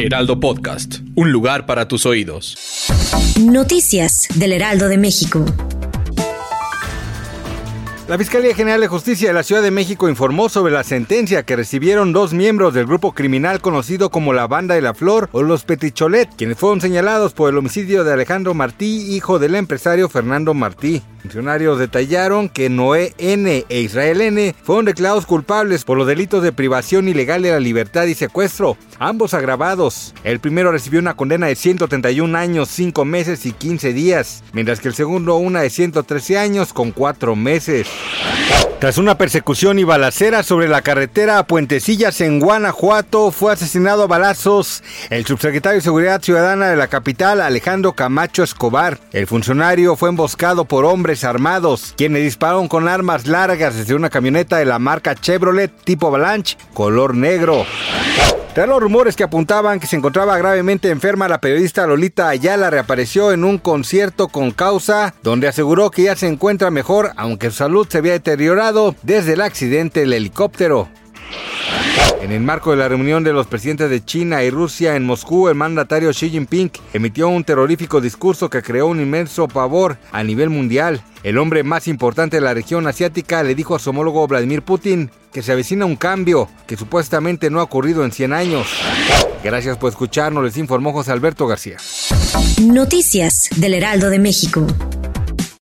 Heraldo Podcast, un lugar para tus oídos. Noticias del Heraldo de México. La Fiscalía General de Justicia de la Ciudad de México informó sobre la sentencia que recibieron dos miembros del grupo criminal conocido como la Banda de la Flor o los Peticholet, quienes fueron señalados por el homicidio de Alejandro Martí, hijo del empresario Fernando Martí. Funcionarios detallaron que Noé N. e Israel N. fueron declarados culpables por los delitos de privación ilegal de la libertad y secuestro, ambos agravados. El primero recibió una condena de 131 años, 5 meses y 15 días, mientras que el segundo una de 113 años con 4 meses. Tras una persecución y balacera sobre la carretera a Puentecillas en Guanajuato, fue asesinado a balazos el subsecretario de Seguridad Ciudadana de la capital, Alejandro Camacho Escobar. El funcionario fue emboscado por hombres armados, quienes dispararon con armas largas desde una camioneta de la marca Chevrolet tipo Avalanche, color negro. Tras los rumores que apuntaban que se encontraba gravemente enferma, la periodista Lolita Ayala reapareció en un concierto con causa, donde aseguró que ya se encuentra mejor, aunque su salud se había deteriorado desde el accidente del helicóptero. En el marco de la reunión de los presidentes de China y Rusia en Moscú, el mandatario Xi Jinping emitió un terrorífico discurso que creó un inmenso pavor a nivel mundial. El hombre más importante de la región asiática le dijo a su homólogo Vladimir Putin que se avecina un cambio que supuestamente no ha ocurrido en 100 años. Gracias por escucharnos, les informó José Alberto García. Noticias del Heraldo de México.